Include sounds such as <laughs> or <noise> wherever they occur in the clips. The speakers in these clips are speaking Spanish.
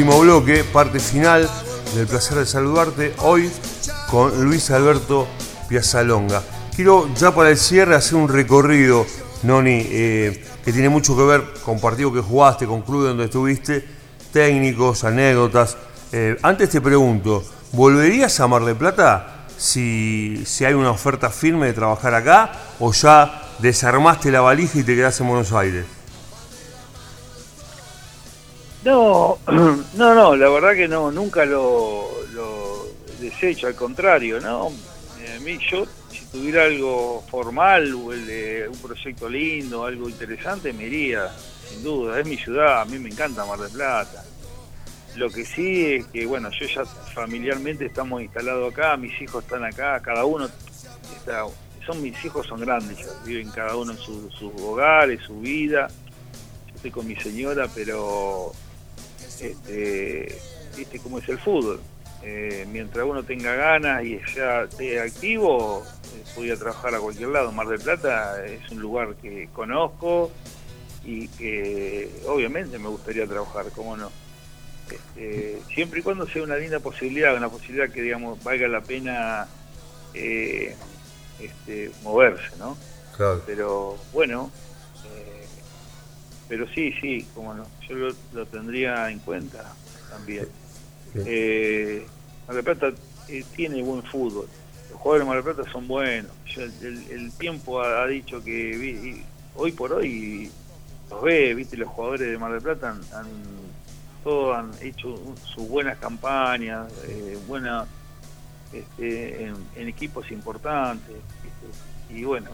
último bloque, parte final del placer de saludarte hoy con Luis Alberto Piazzalonga. Quiero ya para el cierre hacer un recorrido, Noni, eh, que tiene mucho que ver con partidos que jugaste, con clubes donde estuviste, técnicos, anécdotas. Eh, antes te pregunto, ¿volverías a Mar del Plata si, si hay una oferta firme de trabajar acá o ya desarmaste la valija y te quedás en Buenos Aires? No, <clears throat> no, no, la verdad que no, nunca lo, desecho, al contrario, ¿no? Eh, yo, si tuviera algo formal, un proyecto lindo, algo interesante, me iría, sin duda. Es mi ciudad, a mí me encanta Mar del Plata. Lo que sí es que, bueno, yo ya familiarmente estamos instalados acá, mis hijos están acá, cada uno está, son mis hijos son grandes, ya, viven cada uno en su- sus hogares, su vida. Yo estoy con mi señora, pero este, viste cómo es el fútbol. Eh, mientras uno tenga ganas y ya esté activo, eh, podía trabajar a cualquier lado. Mar del Plata es un lugar que conozco y que obviamente me gustaría trabajar, cómo no. Este, siempre y cuando sea una linda posibilidad, una posibilidad que digamos valga la pena eh, este, moverse, ¿no? Claro. Pero bueno, pero sí, sí, cómo no, yo lo, lo tendría en cuenta también. Eh, Mar del Plata eh, tiene buen fútbol, los jugadores de Mar del Plata son buenos, el, tiempo ha, ha dicho que vi- hoy por hoy los ve, viste, los jugadores de Mar del Plata han, han- todos han hecho un- sus buenas campañas, eh, buena, este, en, en equipos importantes, ¿viste? y bueno,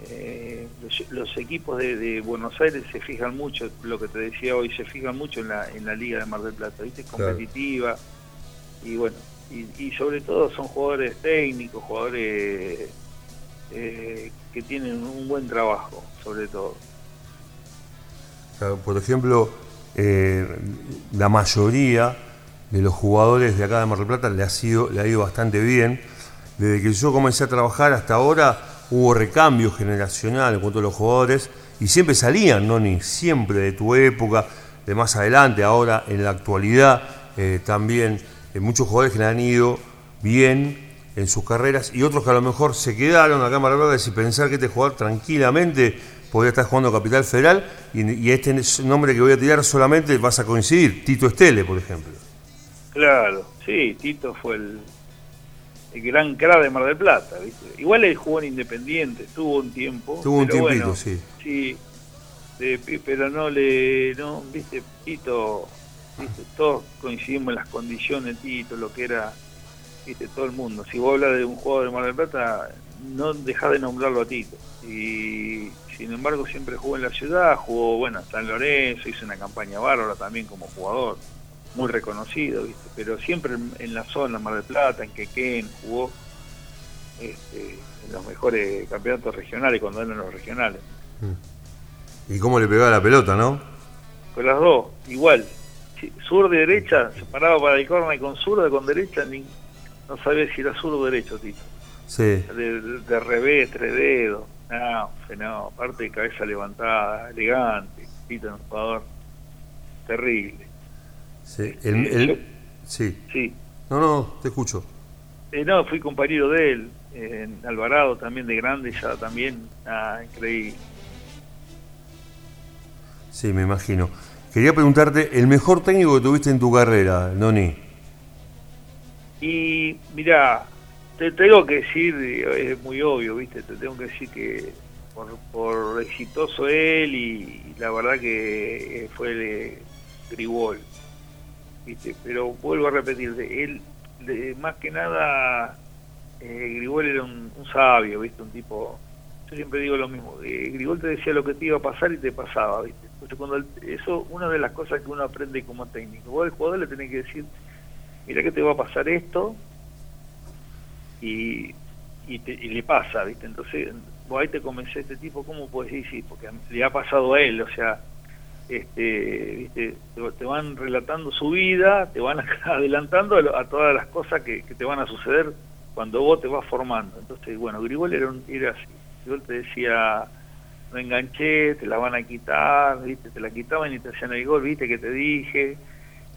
eh, los, los equipos de, de Buenos Aires se fijan mucho, lo que te decía hoy, se fijan mucho en la, en la Liga de Mar del Plata, ¿viste? Es Claro. competitiva y bueno, y, y sobre todo son jugadores técnicos, jugadores eh, que tienen un buen trabajo, sobre todo. Claro, Por ejemplo, eh, la mayoría de los jugadores de acá de Mar del Plata le ha, sido, le ha ido bastante bien. Desde que yo comencé a trabajar hasta ahora hubo recambio generacional en cuanto a los jugadores y siempre salían, ¿no? Ni siempre de tu época, de más adelante, ahora en la actualidad eh, también eh, muchos jugadores que han ido bien en sus carreras y otros que a lo mejor se quedaron acá en Mar Plata y pensar que este jugador tranquilamente podría estar jugando Capital Federal y, y este nombre que voy a tirar solamente vas a coincidir, Tito Estele, por ejemplo. Claro, sí, Tito fue el, el gran crack de Mar del Plata, ¿viste? Igual él jugó en Independiente, tuvo un tiempo. Tuvo un pero tiempito, bueno, sí. Sí, de- pero no le, no, viste, Tito, viste, todos coincidimos en las condiciones Tito, lo que era, viste, todo el mundo. Si vos hablas de un jugador de Mar del Plata, no dejás de nombrarlo a Tito. Y sin embargo siempre jugó en la ciudad, jugó, bueno, en San Lorenzo, hizo una campaña bárbara también como jugador, muy reconocido, viste, pero siempre en, en la zona, Mar del Plata, en Quequén, jugó este, en los mejores campeonatos regionales, cuando eran los regionales. Y cómo le pegaba la pelota, ¿no? Con las dos, igual. Sur de derecha, se paraba para el córner con zurda, con derecha, ni, no sabía si era zurdo o derecho, Tito. Sí. De, de, de revés, tres dedos. No, no, aparte de cabeza levantada, elegante. Tito un jugador terrible. Sí. El- el- sí. Sí. No, no, te escucho. Eh, no, fui compañero de él, en Alvarado también de grande, ya también. Ah, increíble. Sí, me imagino. Quería preguntarte, el mejor técnico que tuviste en tu carrera, Noni. Y mira, te tengo que decir, es muy obvio, ¿viste? Te tengo que decir que por, por exitoso él y, la verdad que fue el eh, Gribol, ¿viste? Pero vuelvo a repetir, de él, de- más que nada, eh, Gribol era un, sabio, ¿viste? Un tipo, yo siempre digo lo mismo, eh, Gribol te decía lo que te iba a pasar y te pasaba, ¿viste? Entonces cuando el- eso, una de las cosas que uno aprende como técnico, vos al jugador le tenés que decir, mira que te va a pasar esto y, y, te- y le pasa, ¿viste? Entonces, vos ahí te convencés este tipo, ¿cómo puedes decir? Porque le ha pasado a él, o sea, este, ¿viste? Te, van relatando su vida, te van <laughs> adelantando a, todas las cosas que, que te van a suceder cuando vos te vas formando. Entonces, bueno, Grigol era, un- era así. Grigol te decía, no enganché, te la van a quitar, ¿viste? Te la quitaban y te hacían el gol, ¿viste? Que te dije.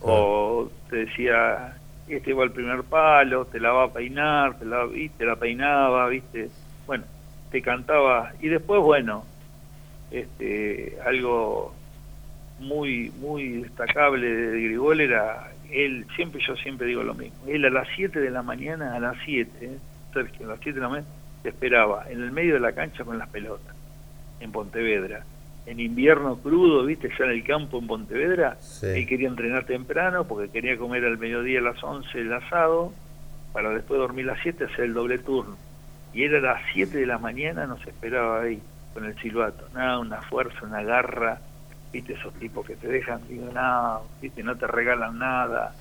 O te decía, este va al primer palo, te la va a peinar, te la, ¿viste? la peinaba, ¿viste? Bueno, te cantaba. Y después, bueno, este algo muy muy destacable de Grigol era él siempre yo siempre digo lo mismo él a las 7 de la mañana a las 7 ¿eh? Sergio a las 7 de la mañana te esperaba en el medio de la cancha con las pelotas en Pontevedra. En invierno crudo viste ya en el campo en Pontevedra él quería entrenar temprano porque quería comer al mediodía a las 11 el asado para después dormir a las 7 hacer el doble turno. Y era a las 7 de la mañana nos esperaba ahí con el silbato. Nada una fuerza una garra viste esos tipos que te dejan digo no viste no te regalan nada.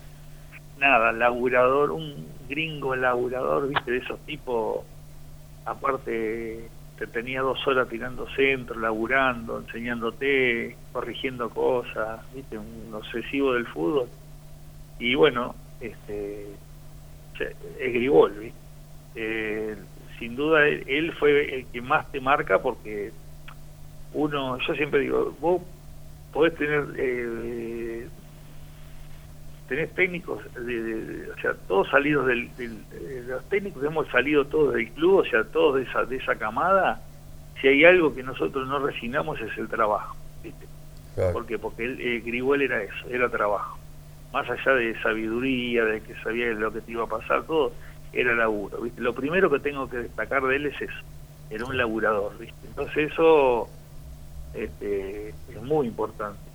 Nada laburador un gringo laburador viste de esos tipos aparte te tenía dos horas tirando centro laburando enseñándote corrigiendo cosas viste un obsesivo del fútbol. Y bueno este es Gribol ¿viste? Eh, sin duda él fue el que más te marca porque uno yo siempre digo vos podés tener eh, tenés técnicos de, o sea todos salidos del, los técnicos hemos salido todos del club o sea todos de esa de esa camada si hay algo que nosotros no resignamos es el trabajo ¿viste? porque porque el, el era eso era trabajo más allá de sabiduría de que sabía lo que te iba a pasar todo era laburo ¿viste? lo primero que tengo que destacar de él es eso era un laburador ¿viste? entonces eso este, es muy importante.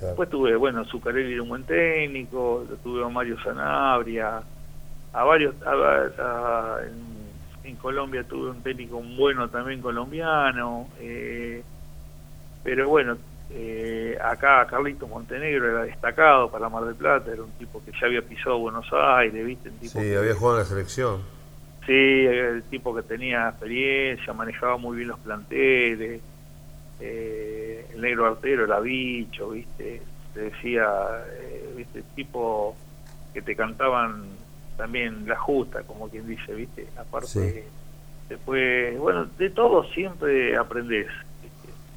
Después tuve, bueno, Zucarelli era un buen técnico, tuve a Mario Sanabria, a varios, en, Colombia tuve un técnico bueno también colombiano, eh, pero bueno, eh, acá Carlito Montenegro era destacado para Mar del Plata, era un tipo que ya había pisado Buenos Aires, ¿viste? sí, había jugado en la selección. Sí, el tipo que tenía experiencia, manejaba muy bien los planteles, eh, el negro artero era bicho, ¿viste? Te decía, eh, ¿viste? Tipo que te cantaban también la justa, como quien dice, ¿viste? Aparte, después, bueno, de todo siempre aprendés.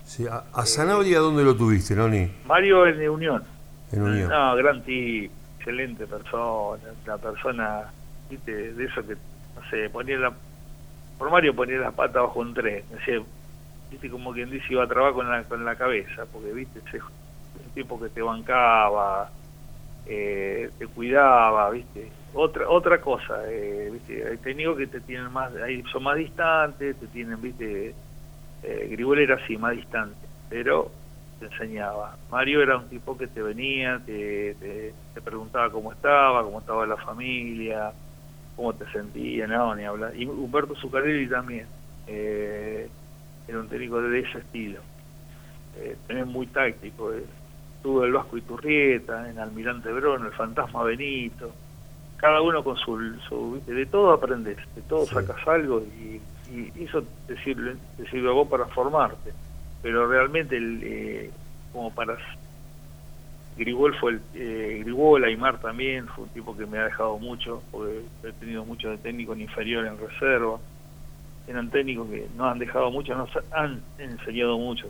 Sí, a, a Zanabria, ¿dónde lo tuviste, Noni? Mario en Unión. En Unión. No, gran tipo, excelente persona, una persona, ¿viste? De eso que, no sé, ponía la. Por Mario ponía la pata bajo un tren. Decía, viste como quien dice iba a trabajar con la, con la cabeza porque viste ese, un tipo que te bancaba eh, te cuidaba viste. Otra otra cosa eh, viste hay técnicos que te tienen más ahí son más distantes te tienen viste eh, Gribol era así más distante pero te enseñaba. Mario era un tipo que te venía te, te, preguntaba cómo estaba cómo estaba la familia cómo te sentías no ni hablar. Y Humberto Zuccarelli también eh, era un técnico de ese estilo. Eh, también muy táctico. Eh. Tuvo el Vasco Iturrieta, en Almirante Brón, el Fantasma Benito. Cada uno con su... su de todo aprendes, de todo sacas algo y, eso te sirve, te sirve a vos para formarte. Pero realmente, el, eh, como para... Grigol fue el... Eh, Grigol, Aymar también, fue un tipo que me ha dejado mucho, porque he tenido mucho de técnico en inferior en reserva eran técnicos que nos han dejado mucho, nos han enseñado mucho.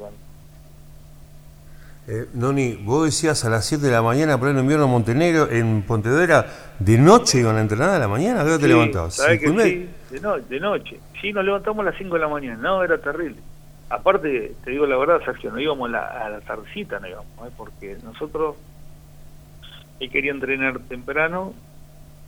Eh, Noni, vos decías a las 7 de la mañana, en invierno en Montenegro, en Pontevedra, ¿de noche iban a entrenar a la mañana? ¿A hora te levantabas? ¿sabes que sí, de, no, de noche. Sí, nos levantamos a las 5 de la mañana, no, era terrible. Aparte, te digo la verdad, Sergio, no íbamos a la tardecita, no íbamos, ¿eh? porque nosotros él quería entrenar temprano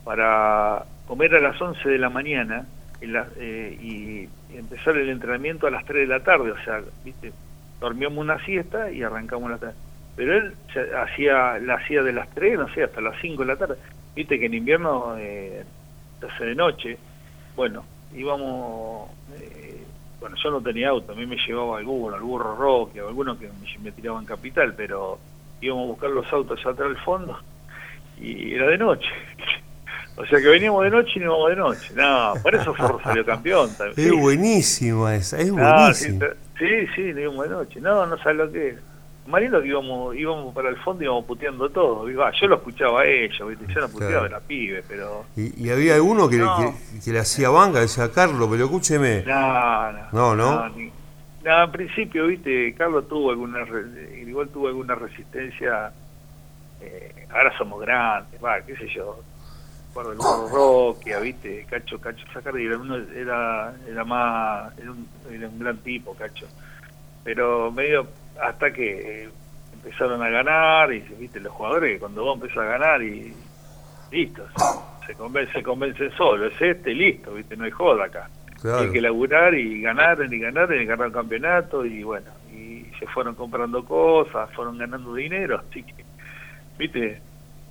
para comer a las 11 de la mañana eh, y empezar el entrenamiento a las 3 de la tarde, o sea, viste, dormíamos una siesta y arrancamos la tarde. Pero él hacía la hacía de las 3, no sé, hasta las 5 de la tarde. Viste que en invierno eh, de noche. Bueno, íbamos, eh, bueno, yo no tenía auto, a mí me llevaba alguno, el burro Roque, alguno que me, me tiraban capital, pero íbamos a buscar los autos allá atrás del fondo y era de noche. O sea que veníamos de noche y no íbamos de noche. No, por eso Forro <laughs> salió campeón también. Es buenísima esa, es buenísima. sí, sí, no íbamos de noche. No, no sabes lo que es. Marino que íbamos, íbamos para el fondo y íbamos puteando todo. yo lo escuchaba a ellos, ¿viste? yo no puteaba, era pibe, pero... ¿Y, y había alguno que, que, le hacía banca, decía Carlos, pero escúcheme. No, no. No, no. No, en principio, viste, Carlos tuvo alguna, igual tuvo alguna resistencia. Eh, ahora somos grandes, va, qué sé yo. Recuerdo el Roque, viste, Cacho, Cacho Sacardi era, uno, era, era más, era un, era un gran tipo, Cacho. Pero medio hasta que empezaron a ganar, y viste, los jugadores, cuando vos empezás a ganar y listo, se, se convence, se convence solo, es este, listo, viste, no hay joda acá. Hay que laburar y ganar y ganar y ganar el campeonato y bueno, y se fueron comprando cosas, fueron ganando dinero, así que, viste,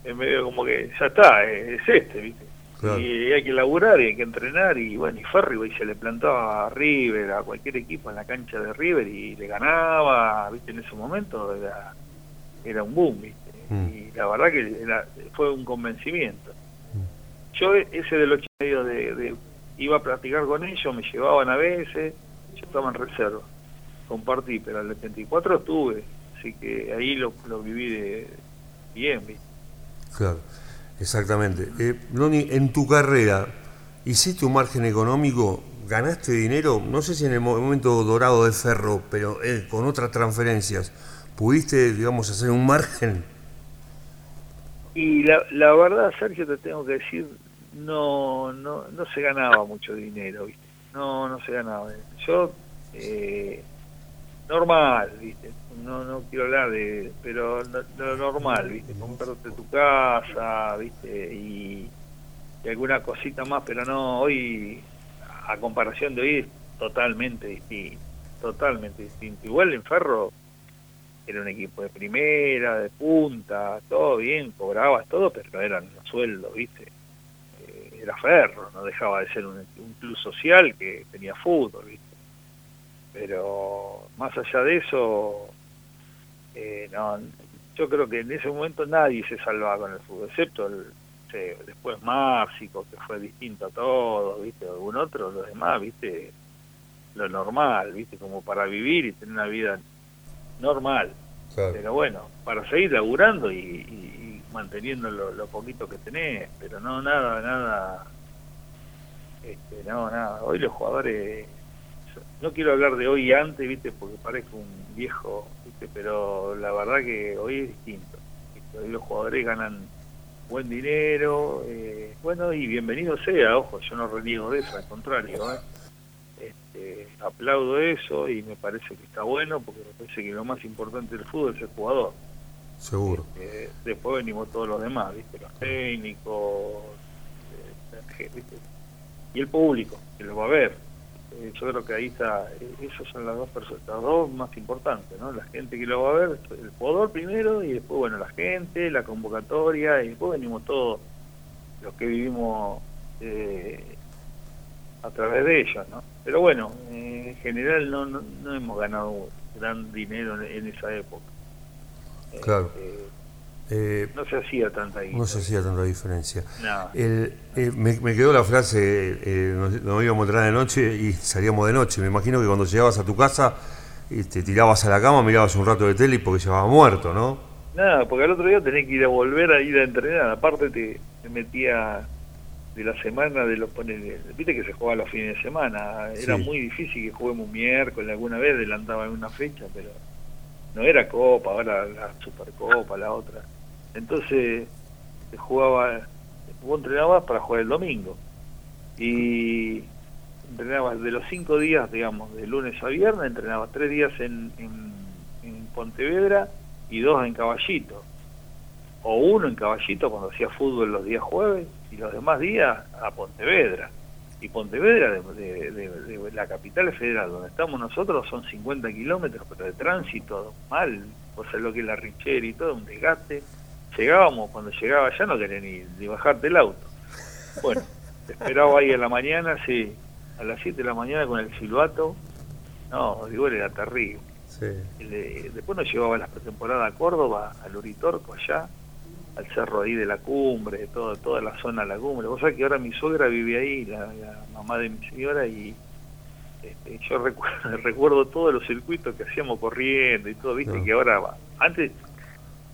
en medio como que ya está, es este, viste. Y hay que laburar y hay que entrenar y bueno, y Ferry se le plantaba a River, a cualquier equipo en la cancha de River y le ganaba, viste, en ese momento era, era un boom, viste. Mm. Y la verdad que fue un convencimiento. Mm. Yo ese del ocho medio de iba a practicar con ellos, me llevaban a veces, yo estaba en reserva, compartí, pero al 84 estuve, así que ahí lo, lo viví de bien. Claro, exactamente. Eh, en tu carrera, ¿hiciste un margen económico? ¿Ganaste dinero? No sé si en el momento dorado de Ferro, pero eh, con otras transferencias, ¿pudiste, digamos, hacer un margen? Y la, la verdad, Sergio, te tengo que decir, no, no, no se ganaba mucho dinero, ¿viste? No, no se ganaba. Yo, eh, normal, ¿viste? No, no quiero hablar de, pero lo normal, ¿viste? Comprarte tu casa, ¿viste? Y, y alguna cosita más, pero no, hoy, a comparación de hoy, es totalmente distinto, totalmente distinto. Igual en Ferro era un equipo de primera, de punta, todo bien, cobrabas todo, pero no eran los sueldos, ¿viste? era Ferro, no dejaba de ser un, club social que tenía fútbol, ¿viste? Pero más allá de eso, eh, no, yo creo que en ese momento nadie se salvaba con el fútbol, excepto el, después Márcico, que fue distinto a todos, ¿viste? Algún otro, los demás, ¿viste? Lo normal, ¿viste? Como para vivir y tener una vida normal. Pero bueno, para seguir laburando y manteniendo lo, poquito que tenés, pero no nada, nada, este, no, nada. Hoy los jugadores, no quiero hablar de hoy y antes, viste, porque parezco un viejo, pero la verdad que hoy es distinto. Hoy los jugadores ganan buen dinero, eh, bueno, y bienvenido sea, ojo, yo no reniego de eso, al contrario, ¿eh? Este, aplaudo eso y me parece que está bueno porque me parece que lo más importante del fútbol es el jugador. Seguro. Este, después venimos todos los demás, ¿viste? Los técnicos, eh, y el público, que lo va a ver. Eh, yo creo que ahí está, eh, esos son las dos personas, las dos más importantes, ¿no? La gente que lo va a ver, el jugador primero y después, bueno, la gente, la convocatoria y después venimos todos los que vivimos a través de ellos, ¿no? Pero bueno, en general no, no, hemos ganado gran dinero en esa época. Claro. Eh, no se hacía tanta diferencia. No se hacía tanta diferencia. Eh, me, quedó la frase, eh, nos, íbamos a entrar de noche y salíamos de noche. Me imagino que cuando llegabas a tu casa y te tirabas a la cama, mirabas un rato de tele porque llevabas muerto, ¿no? Nada, porque al otro día tenés que ir a volver a ir a entrenar. Aparte te, metía de la semana de los poner viste que se jugaba los fines de semana era muy difícil que juguemos un miércoles alguna vez adelantaba en una fecha pero no era Copa, ahora la Supercopa, la otra. Entonces jugaba, vos entrenabas para jugar el domingo. Y entrenabas de los cinco días, digamos, de lunes a viernes, entrenabas tres días en, en, Pontevedra y dos en Caballito. O uno en Caballito cuando hacía fútbol los días jueves y los demás días a Pontevedra y Pontevedra, de, la capital federal, donde estamos nosotros, son 50 kilómetros, pero de tránsito mal, o sea, lo que es la Richera y todo, un desgaste. Llegábamos, cuando llegaba ya no quería ni, ni bajarte el auto. Bueno, <laughs> esperaba ahí a la mañana, sí, a las 7 de la mañana con el silbato. No, digo, era terrible. después nos llevaba la pretemporada a Córdoba, al Uritorco allá, al cerro ahí de la cumbre, todo, toda la zona de la cumbre. Vos sabés que ahora mi suegra vive ahí, la, mamá de mi señora, y este, yo <laughs> recuerdo, recuerdo todos los circuitos que hacíamos corriendo y todo, viste que ahora, antes,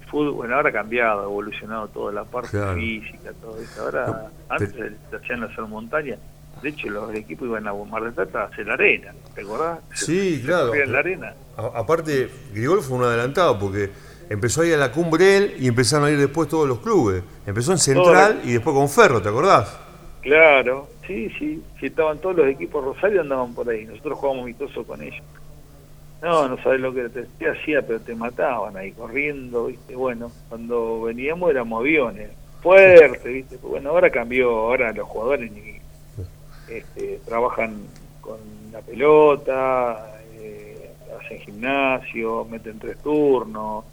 fútbol, bueno, ahora ha cambiado, ha evolucionado toda la parte física, todo eso. Ahora, antes se hacían hacer montañas. de hecho los equipos iban a Mar del Plata a hacer arena, ¿te acordás? Sí, claro. En la arena. A- aparte, Grigol fue un adelantado porque empezó ahí a la cumbre él y empezaron a ir después todos los clubes. Empezó en Central y después con Ferro, ¿te acordás? Claro, sí, sí, si estaban todos los equipos Rosario andaban por ahí, nosotros jugábamos amistoso con ellos. No, no sabes lo que te, hacía, pero te mataban ahí corriendo, ¿viste? Bueno, cuando veníamos éramos aviones, fuertes, ¿viste? Bueno, ahora cambió, ahora los jugadores ni, este, trabajan con la pelota, eh, hacen gimnasio, meten tres turnos,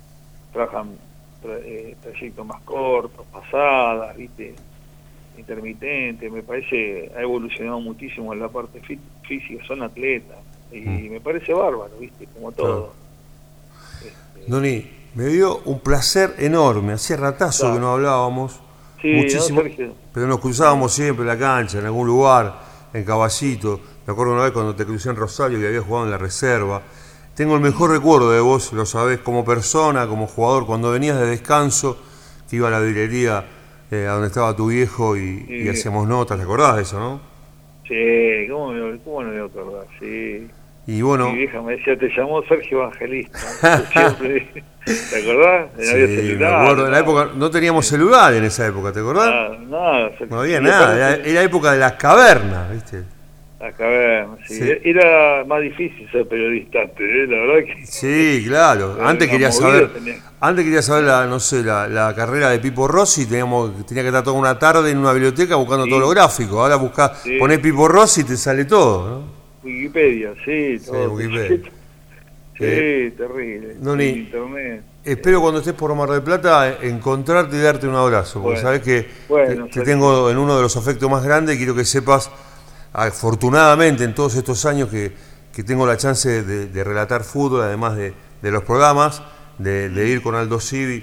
trabajan tra- eh, trayectos más cortos, pasadas, ¿viste? intermitente, me parece ha evolucionado muchísimo en la parte fí- física, son atletas y Mm. me parece bárbaro, ¿viste? Como todo. Este, Noni, me dio un placer enorme. Hacía ratazo Claro. que no hablábamos. sí, muchísimo. ¿no? Pero nos cruzábamos siempre en la cancha, en algún lugar, en Caballito. Me acuerdo una vez cuando te crucé en Rosario que había jugado en la reserva. Tengo el mejor recuerdo de vos, lo sabés, como persona, como jugador, cuando venías de descanso, que iba a la librería eh, a donde estaba tu viejo y, hacíamos notas, ¿te acordás de eso, no? Sí, ¿cómo, me- cómo no me voy a acordar? Sí. Y bueno, Mi vieja me decía, te llamó Sergio Evangelista. <laughs> Siempre, ¿Te acordás? No sí, había me celular, acuerdo, en la nada. época no teníamos celular en esa época, ¿te acordás? Nada, nada, Sergio. No había nada, era, era época de las cavernas, ¿viste? Acá ver, sí. Sí. Era más difícil ser periodista antes, ¿eh? la verdad que... Sí, claro. Antes quería saber, tenía- antes quería saber la, no sé, la, la carrera de Pipo Rossi, teníamos, tenía que estar toda una tarde en una biblioteca buscando Sí. todo lo gráfico. Ahora buscás, ponés Pipo Rossi y te sale todo, ¿no? Wikipedia, sí, todo. Wikipedia. <laughs> Sí, Eh, terrible. Noni, internet. Espero cuando estés por Mar del Plata eh, encontrarte y darte un abrazo, porque Bueno. sabes que Bueno, te, tengo en uno de los afectos más grandes y quiero que sepas, afortunadamente en todos estos años que, que tengo la chance de, de relatar fútbol, además de, de los programas, de, de ir con Aldo Civi,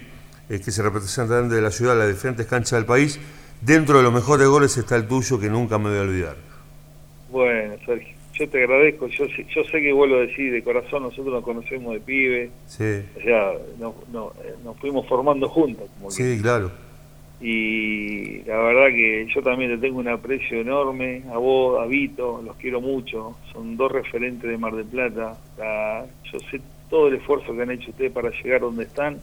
eh, que es el representante de la ciudad las diferentes canchas del país, dentro de los mejores goles está el tuyo que nunca me voy a olvidar. Bueno, Sergio, yo te agradezco. Yo, sé- yo sé que vuelvo a decir de corazón, nosotros nos conocemos de pibe. Sí, O sea, nos, no- eh, nos fuimos formando juntos. Como que- sí, claro. y la verdad que yo también te tengo un aprecio enorme a vos, a Vito, los quiero mucho, son dos referentes de Mar del Plata, La- yo sé todo el esfuerzo que han hecho ustedes para llegar donde están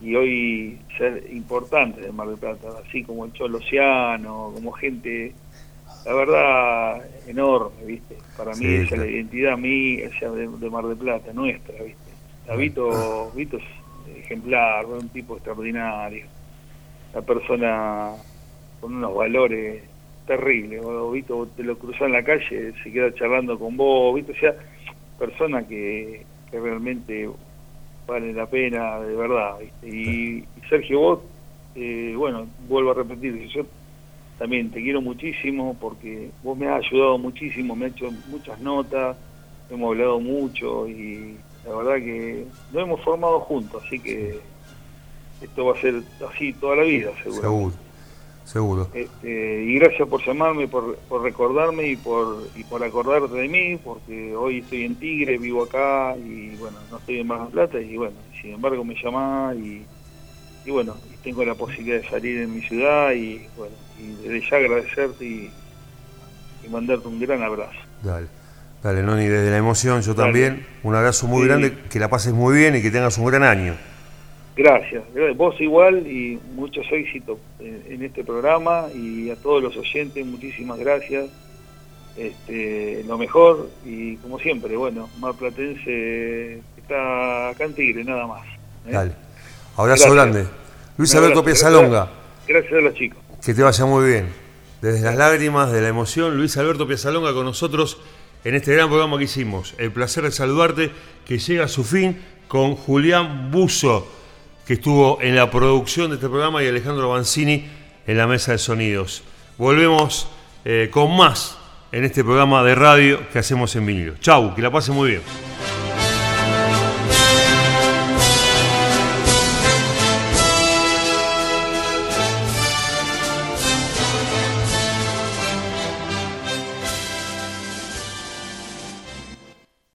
y hoy ser importantes de Mar del Plata, así como el Cholo Ciano, como gente, la verdad, enorme, ¿viste? Para mí Sí, esa es claro. la identidad mía, o sea, de, de Mar del Plata, nuestra, ¿viste? A Vito, Vito es ejemplar, un tipo extraordinario la persona con unos valores terribles. Vito, te lo cruzás en la calle, se queda charlando con vos, Vito, o sea, persona que, que realmente vale la pena, de verdad. ¿viste? Y, y Sergio, vos, eh, bueno, vuelvo a repetir, yo también te quiero muchísimo porque vos me has ayudado muchísimo, me has hecho muchas notas, hemos hablado mucho y la verdad que nos hemos formado juntos, así que esto va a ser así toda la vida, seguro. Seguro, seguro. Este, y gracias por llamarme, por, por recordarme y por, y por acordarte de mí, porque hoy estoy en Tigre, vivo acá y bueno, no estoy en Mar del Plata y bueno, sin embargo me llamás y, y bueno, tengo la posibilidad de salir en mi ciudad y bueno, y desde ya agradecerte y, y mandarte un gran abrazo. Dale, dale, Noni, desde la emoción yo Dale. también. Un abrazo muy Sí. grande, que la pases muy bien y que tengas un gran año. Gracias, gra- vos igual y muchos éxitos en, en este programa y a todos los oyentes, muchísimas gracias. Este, lo mejor y como siempre, bueno, Mar Platense está acá en Tigre, nada más. ¿eh? Dale. Abrazo Gracias. grande. Luis Alberto Piazalonga, Gracias a los chicos. que te vaya muy bien. Desde las lágrimas de la emoción, Luis Alberto Piazalonga con nosotros en este gran programa que hicimos. El placer de saludarte, que llega a su fin con Julián Buzo, que estuvo en la producción de este programa, y Alejandro Banzini en la mesa de sonidos. Volvemos eh, con más en este programa de radio que hacemos en vinilo. Chau, que la pase muy bien.